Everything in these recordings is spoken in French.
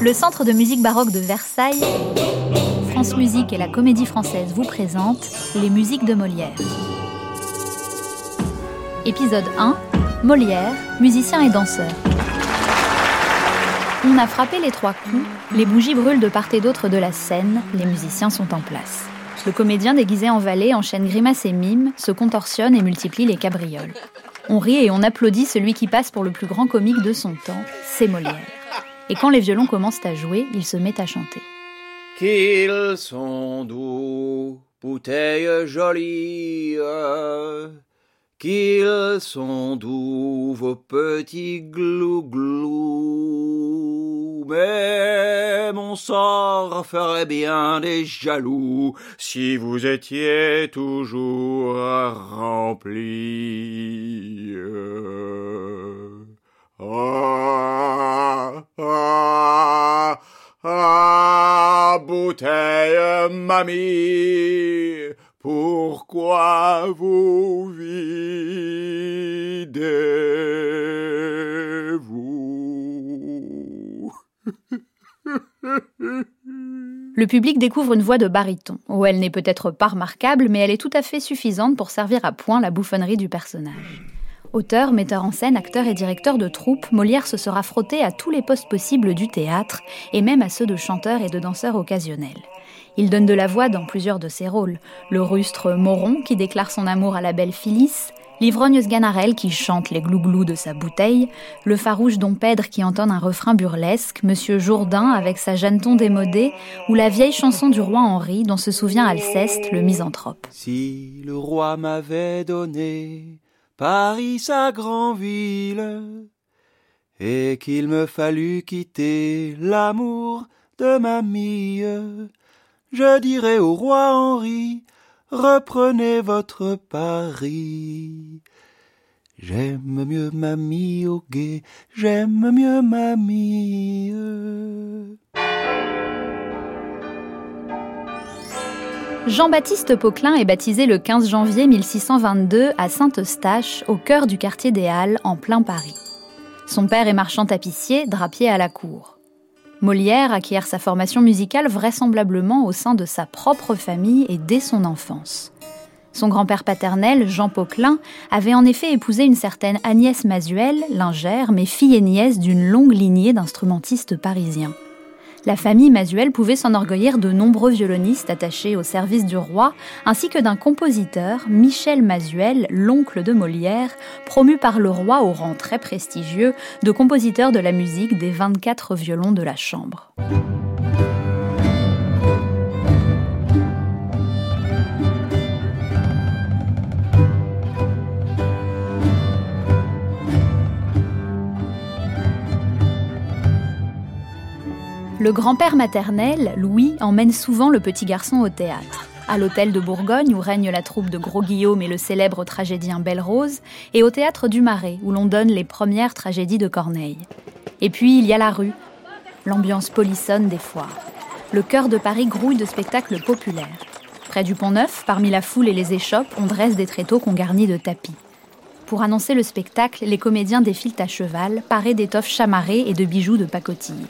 Le Centre de musique baroque de Versailles, France Musique et la Comédie Française vous présentent les musiques de Molière. Épisode 1 Molière, musicien et danseur. On a frappé les trois coups, les bougies brûlent de part et d'autre de la scène, les musiciens sont en place. Le comédien déguisé en valet enchaîne grimaces et mimes, se contorsionne et multiplie les cabrioles. On rit et on applaudit celui qui passe pour le plus grand comique de son temps, c'est Molière. Et quand les violons commencent à jouer, il se met à chanter. Qu'ils sont doux, bouteilles jolies, qu'ils sont doux vos petits glou-glou. Mais mon sort ferait bien des jaloux si vous étiez toujours remplis. Ah, ah, ah, bouteille mamie, pourquoi vous videz-vous? Le public découvre une voix de baryton. Oh, elle n'est peut-être pas remarquable, mais elle est tout à fait suffisante pour servir à point la bouffonnerie du personnage. Auteur, metteur en scène, acteur et directeur de troupe, Molière se sera frotté à tous les postes possibles du théâtre, et même à ceux de chanteur et de danseur occasionnels. Il donne de la voix dans plusieurs de ses rôles. Le rustre Moron, qui déclare son amour à la belle Phyllis, l'ivrogne Sganarelle qui chante les glouglous de sa bouteille, le farouche Don Pèdre qui entonne un refrain burlesque, Monsieur Jourdain avec sa Jeanneton démodée, ou la vieille chanson du roi Henri dont se souvient Alceste, le misanthrope. Si le roi m'avait donné Paris sa grande ville, et qu'il me fallut quitter l'amour de ma mie, je dirais au roi Henri, reprenez votre Paris. J'aime mieux mamie au guet, j'aime mieux mamie. Jean-Baptiste Poquelin est baptisé le 15 janvier 1622 à Saint-Eustache, au cœur du quartier des Halles, en plein Paris. Son père est marchand tapissier, drapier à la cour. Molière acquiert sa formation musicale vraisemblablement au sein de sa propre famille et dès son enfance. Son grand-père paternel, Jean Poquelin, avait en effet épousé une certaine Agnès Masuel, lingère, mais fille et nièce d'une longue lignée d'instrumentistes parisiens. La famille Masuel pouvait s'enorgueillir de nombreux violonistes attachés au service du roi, ainsi que d'un compositeur, Michel Masuel, l'oncle de Molière, promu par le roi au rang très prestigieux de compositeur de la musique des 24 violons de la chambre. Le grand-père maternel, Louis, emmène souvent le petit garçon au théâtre. À l'hôtel de Bourgogne, où règne la troupe de Gros Guillaume et le célèbre tragédien Belle Rose, et au théâtre du Marais, où l'on donne les premières tragédies de Corneille. Et puis il y a la rue, l'ambiance polissonne des foires. Le cœur de Paris grouille de spectacles populaires. Près du Pont Neuf, parmi la foule et les échoppes, on dresse des tréteaux qu'on garnit de tapis. Pour annoncer le spectacle, les comédiens défilent à cheval, parés d'étoffes chamarrées et de bijoux de pacotille.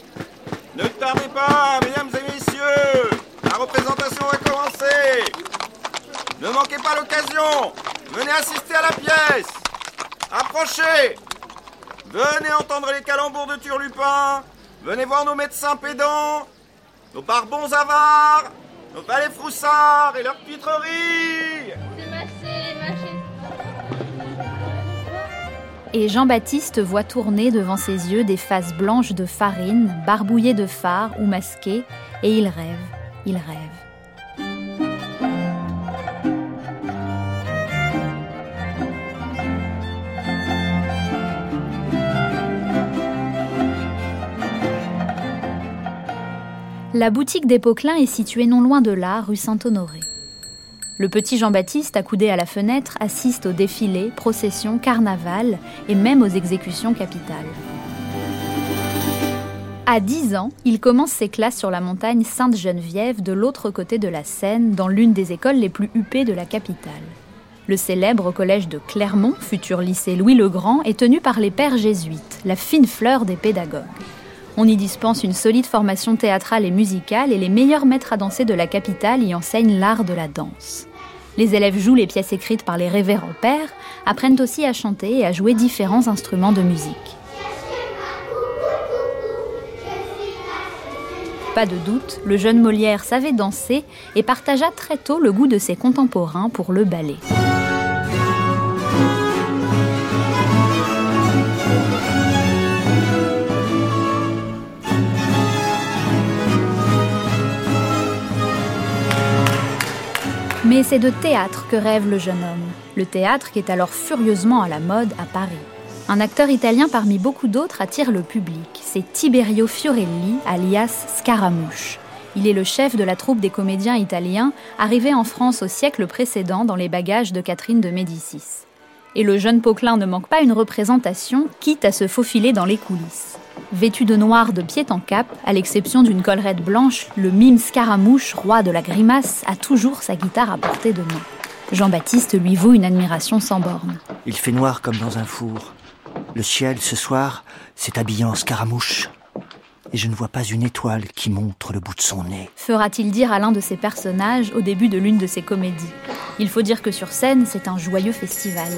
Ne tardez pas, mesdames et messieurs. La représentation va commencer Ne manquez pas l'occasion. Venez assister à la pièce. Approchez. Venez entendre les calembours de Turlupin. Venez voir nos médecins pédants Nos barbons avares Nos valets froussards et leurs pitreries et Jean-Baptiste voit tourner devant ses yeux des faces blanches de farine, barbouillées de fard ou masquées, et il rêve, il rêve. La boutique des Poquelins est située non loin de là, rue Saint-Honoré. Le petit Jean-Baptiste, accoudé à la fenêtre, assiste aux défilés, processions, carnavals et même aux exécutions capitales. À 10 ans, il commence ses classes sur la montagne Sainte-Geneviève de l'autre côté de la Seine, dans l'une des écoles les plus huppées de la capitale. Le célèbre collège de Clermont, futur lycée Louis le Grand, est tenu par les pères jésuites, la fine fleur des pédagogues. On y dispense une solide formation théâtrale et musicale et les meilleurs maîtres à danser de la capitale y enseignent l'art de la danse. Les élèves jouent les pièces écrites par les révérends pères, apprennent aussi à chanter et à jouer différents instruments de musique. Pas de doute, le jeune Molière savait danser et partagea très tôt le goût de ses contemporains pour le ballet. Mais c'est de théâtre que rêve le jeune homme. Le théâtre qui est alors furieusement à la mode à Paris. Un acteur italien parmi beaucoup d'autres attire le public. C'est Tiberio Fiorelli, alias Scaramouche. Il est le chef de la troupe des comédiens italiens, arrivé en France au siècle précédent dans les bagages de Catherine de Médicis. Et le jeune Poquelin ne manque pas une représentation, quitte à se faufiler dans les coulisses. Vêtu de noir de pied en cap, à l'exception d'une collerette blanche, le mime Scaramouche, roi de la grimace, a toujours sa guitare à portée de main. Jean-Baptiste lui vaut une admiration sans borne. Il fait noir comme dans un four. Le ciel, ce soir, s'est habillé en scaramouche. Et je ne vois pas une étoile qui montre le bout de son nez. Fera-t-il dire à l'un de ses personnages au début de l'une de ses comédies Il faut dire que sur scène, c'est un joyeux festival.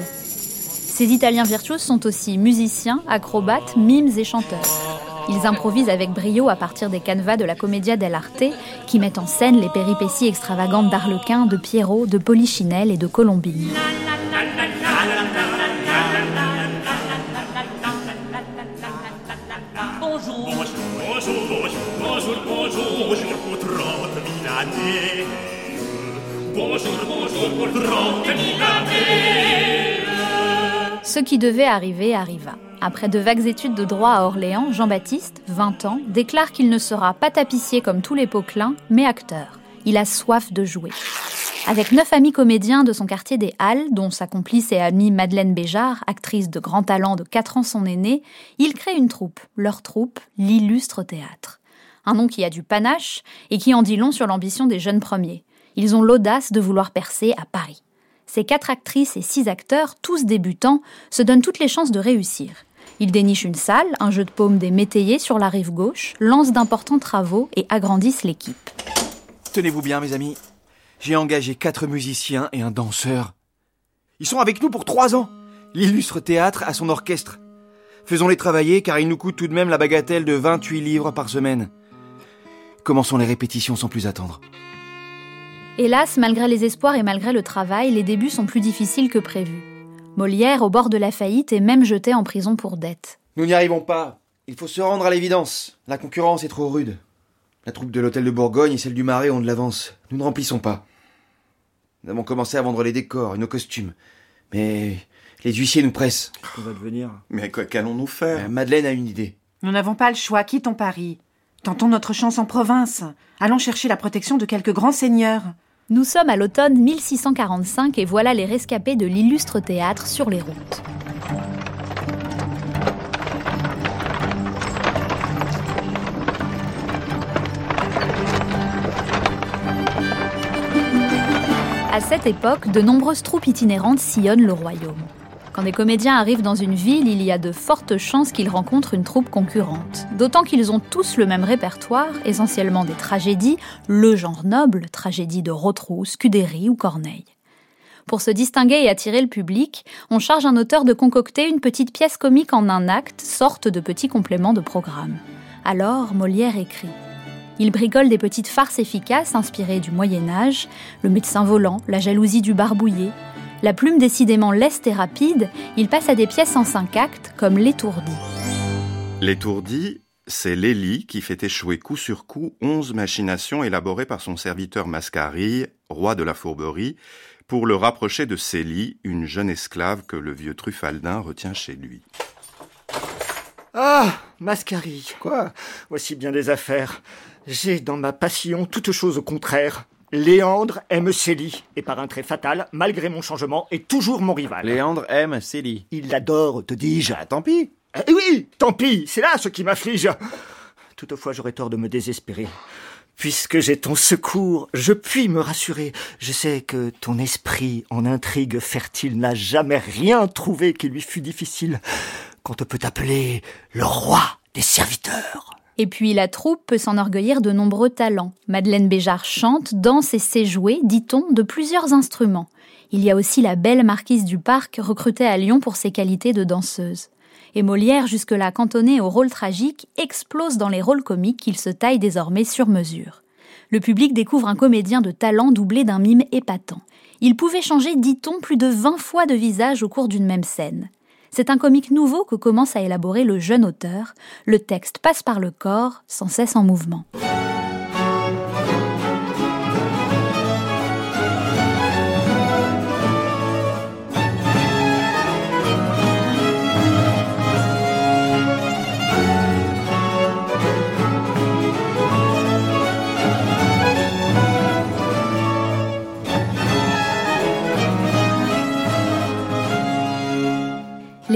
Ces Italiens virtuoses sont aussi musiciens, acrobates, mimes et chanteurs. Ils improvisent avec brio à partir des canevas de la Commedia dell'arte qui mettent en scène les péripéties extravagantes d'Arlequin, de Pierrot, de Polichinelle et de Colombine. Ce qui devait arriver arriva. Après de vagues études de droit à Orléans, Jean-Baptiste, 20 ans, déclare qu'il ne sera pas tapissier comme tous les poquelins, mais acteur. Il a soif de jouer. Avec neuf amis comédiens de son quartier des Halles, dont sa complice et amie Madeleine Béjart, actrice de grand talent de 4 ans son aînée, il crée une troupe, leur troupe, l'Illustre Théâtre. Un nom qui a du panache et qui en dit long sur l'ambition des jeunes premiers. Ils ont l'audace de vouloir percer à Paris. Ces quatre actrices et six acteurs, tous débutants, se donnent toutes les chances de réussir. Ils dénichent une salle, un jeu de paume des métayers sur la rive gauche, lancent d'importants travaux et agrandissent l'équipe. Tenez-vous bien, mes amis. J'ai engagé quatre musiciens et un danseur. Ils sont avec nous pour trois ans. L'illustre théâtre a son orchestre. Faisons-les travailler car il nous coûte tout de même la bagatelle de 28 livres par semaine. Commençons les répétitions sans plus attendre. Hélas, malgré les espoirs et malgré le travail, les débuts sont plus difficiles que prévu. Molière, au bord de la faillite, est même jeté en prison pour dette. Nous n'y arrivons pas. Il faut se rendre à l'évidence. La concurrence est trop rude. La troupe de l'hôtel de Bourgogne et celle du Marais ont de l'avance. Nous ne remplissons pas. Nous avons commencé à vendre les décors et nos costumes. Mais les huissiers nous pressent. On va devenir? Mais qu'allons-nous faire? Euh, Madeleine a une idée. Nous n'avons pas le choix, quittons Paris. Tentons notre chance en province. Allons chercher la protection de quelques grands seigneurs. Nous sommes à l'automne 1645 et voilà les rescapés de l'illustre théâtre sur les routes. À cette époque, de nombreuses troupes itinérantes sillonnent le royaume. Quand des comédiens arrivent dans une ville, il y a de fortes chances qu'ils rencontrent une troupe concurrente. D'autant qu'ils ont tous le même répertoire, essentiellement des tragédies, le genre noble, tragédies de Rotrou, Scudéry ou Corneille. Pour se distinguer et attirer le public, on charge un auteur de concocter une petite pièce comique en un acte, sorte de petit complément de programme. Alors Molière écrit. Il bricole des petites farces efficaces inspirées du Moyen Âge, le médecin volant, la jalousie du barbouillé. La plume décidément leste et rapide, il passe à des pièces en cinq actes comme L'étourdi. L'étourdi, c'est Lélie qui fait échouer coup sur coup onze machinations élaborées par son serviteur Mascarille, roi de la fourberie, pour le rapprocher de Célie, une jeune esclave que le vieux Truffaldin retient chez lui. Ah, Mascarille. Quoi? Voici bien des affaires. J'ai dans ma passion toute chose au contraire. Léandre aime Célie, et par un trait fatal, malgré mon changement, est toujours mon rival. Léandre aime Célie. Il l'adore, te dis-je. Ah, tant pis. Eh oui, tant pis, c'est là ce qui m'afflige. Toutefois, j'aurais tort de me désespérer. Puisque j'ai ton secours, je puis me rassurer. Je sais que ton esprit en intrigue fertile n'a jamais rien trouvé qui lui fût difficile. Qu'on te peut appeler le roi des serviteurs. Et puis la troupe peut s'enorgueillir de nombreux talents. Madeleine Béjart chante, danse et sait jouer, dit-on, de plusieurs instruments. Il y a aussi la belle marquise du Parc, recrutée à Lyon pour ses qualités de danseuse. Et Molière, jusque-là cantonné au rôle tragique, explose dans les rôles comiques qu'il se taille désormais sur mesure. Le public découvre un comédien de talent doublé d'un mime épatant. Il pouvait changer, dit-on, plus de 20 fois de visage au cours d'une même scène. C'est un comique nouveau que commence à élaborer le jeune auteur. Le texte passe par le corps, sans cesse en mouvement.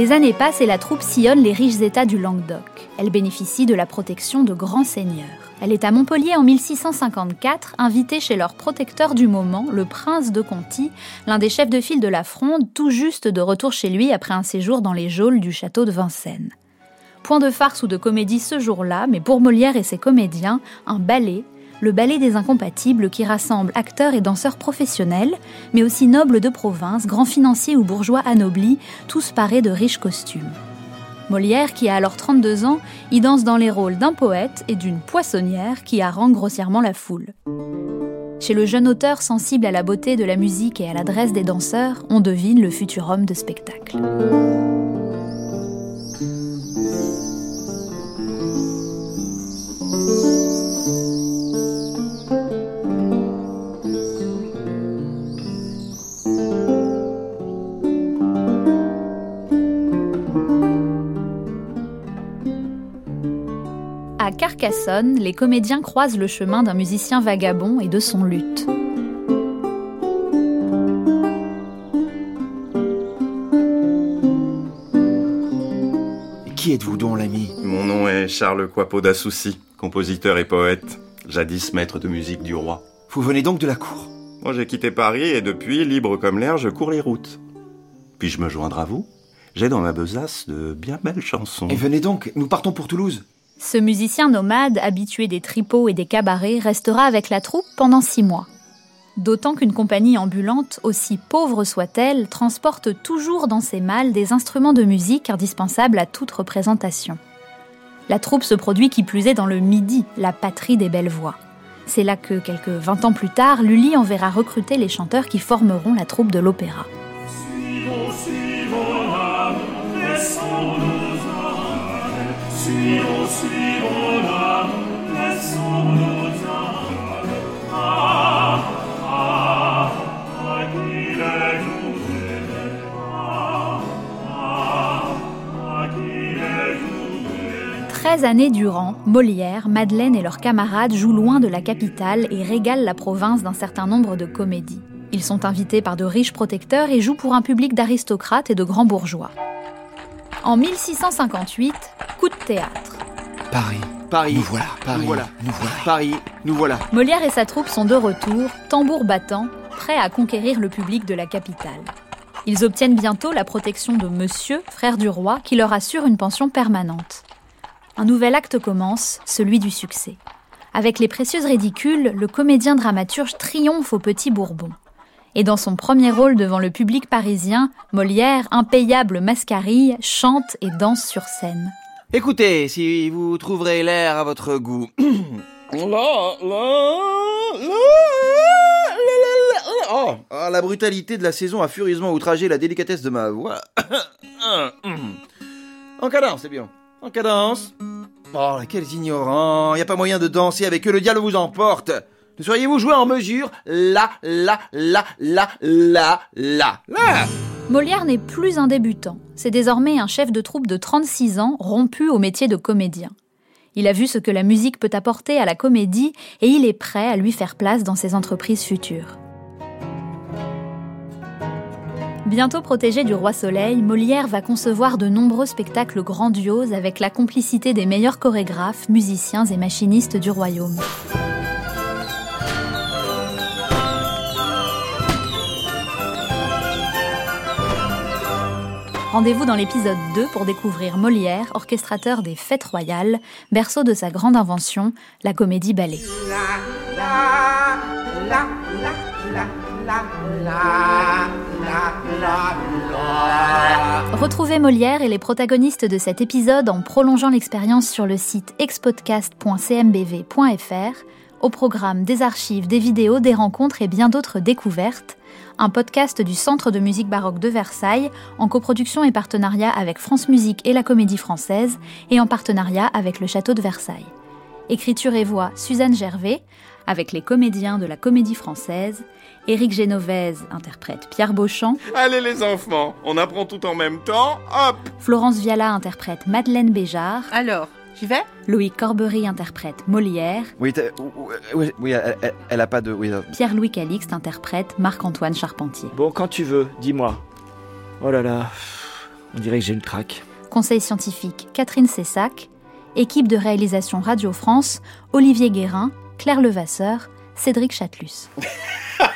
Les années passent et la troupe sillonne les riches États du Languedoc. Elle bénéficie de la protection de grands seigneurs. Elle est à Montpellier en 1654, invitée chez leur protecteur du moment, le prince de Conti, l'un des chefs de file de la fronde, tout juste de retour chez lui après un séjour dans les geôles du château de Vincennes. Point de farce ou de comédie ce jour-là, mais pour Molière et ses comédiens, un ballet, le ballet des incompatibles qui rassemble acteurs et danseurs professionnels, mais aussi nobles de province, grands financiers ou bourgeois anoblis, tous parés de riches costumes. Molière, qui a alors 32 ans, y danse dans les rôles d'un poète et d'une poissonnière qui harangue grossièrement la foule. Chez le jeune auteur sensible à la beauté de la musique et à l'adresse des danseurs, on devine le futur homme de spectacle. Carcassonne, les comédiens croisent le chemin d'un musicien vagabond et de son luth. Qui êtes-vous donc, l'ami Mon nom est Charles Coipeau d'Assouci, compositeur et poète, jadis maître de musique du roi. Vous venez donc de la cour Moi j'ai quitté Paris et depuis, libre comme l'air, je cours les routes. Puis-je me joindre à vous? J'ai dans ma besace de bien belles chansons. Et venez donc, nous partons pour Toulouse. Ce musicien nomade, habitué des tripots et des cabarets, restera avec la troupe pendant six mois. D'autant qu'une compagnie ambulante, aussi pauvre soit-elle, transporte toujours dans ses malles des instruments de musique indispensables à toute représentation. La troupe se produit qui plus est dans le Midi, la patrie des belles voix. C'est là que, quelques vingt ans plus tard, Lully enverra recruter les chanteurs qui formeront la troupe de l'opéra. 13 années durant, Molière, Madeleine et leurs camarades jouent loin de la capitale et régalent la province d'un certain nombre de comédies. Ils sont invités par de riches protecteurs et jouent pour un public d'aristocrates et de grands bourgeois. En 1658, coup de théâtre. Paris. Paris. Nous voilà, Paris. Nous voilà. Nous voilà. Paris. Nous voilà. Molière et sa troupe sont de retour, tambour battant, prêts à conquérir le public de la capitale. Ils obtiennent bientôt la protection de Monsieur, frère du roi, qui leur assure une pension permanente. Un nouvel acte commence, celui du succès. Avec les précieuses ridicules, le comédien dramaturge triomphe au Petit Bourbon. Et dans son premier rôle devant le public parisien, Molière, impayable mascarille, chante et danse sur scène. Écoutez, si vous trouverez l'air à votre goût. La, la, la, la, la, la. Oh, ah, la brutalité de la saison a furieusement outragé la délicatesse de ma voix. En cadence, c'est bien. En cadence. Oh, quels ignorants. Y a pas moyen de danser avec eux, le diable vous emporte. Ne seriez-vous joué en mesure? La, la, la, la, la, la, la. Molière n'est plus un débutant, c'est désormais un chef de troupe de 36 ans rompu au métier de comédien. Il a vu ce que la musique peut apporter à la comédie et il est prêt à lui faire place dans ses entreprises futures. Bientôt protégé du roi Soleil, Molière va concevoir de nombreux spectacles grandioses avec la complicité des meilleurs chorégraphes, musiciens et machinistes du royaume. Rendez-vous dans l'épisode 2 pour découvrir Molière, orchestrateur des Fêtes royales, berceau de sa grande invention, la comédie ballet. Retrouvez Molière et les protagonistes de cet épisode en prolongeant l'expérience sur le site expodcast.cmbv.fr, au programme des archives, des vidéos, des rencontres et bien d'autres découvertes, un podcast du Centre de musique baroque de Versailles en coproduction et partenariat avec France Musique et la Comédie Française et en partenariat avec le Château de Versailles. Écriture et voix Suzanne Gervais, avec les comédiens de la Comédie Française, Éric Génovèse interprète Pierre Beauchamp, Allez les enfants, on apprend tout en même temps, hop! Florence Viala interprète Madeleine Béjart, Alors, j'y vais Loïc Corbery interprète Molière, Oui, t'as- oui, oui, elle, elle- elle a pas de... Oui, euh, Pierre-Louis Calixte interprète Marc-Antoine Charpentier. Bon, quand tu veux, dis-moi. Oh là là, on dirait que j'ai une traque. Conseil scientifique Catherine Cessac, équipe de réalisation Radio France, Olivier Guérin, Claire Levasseur, Cédric Chatelus.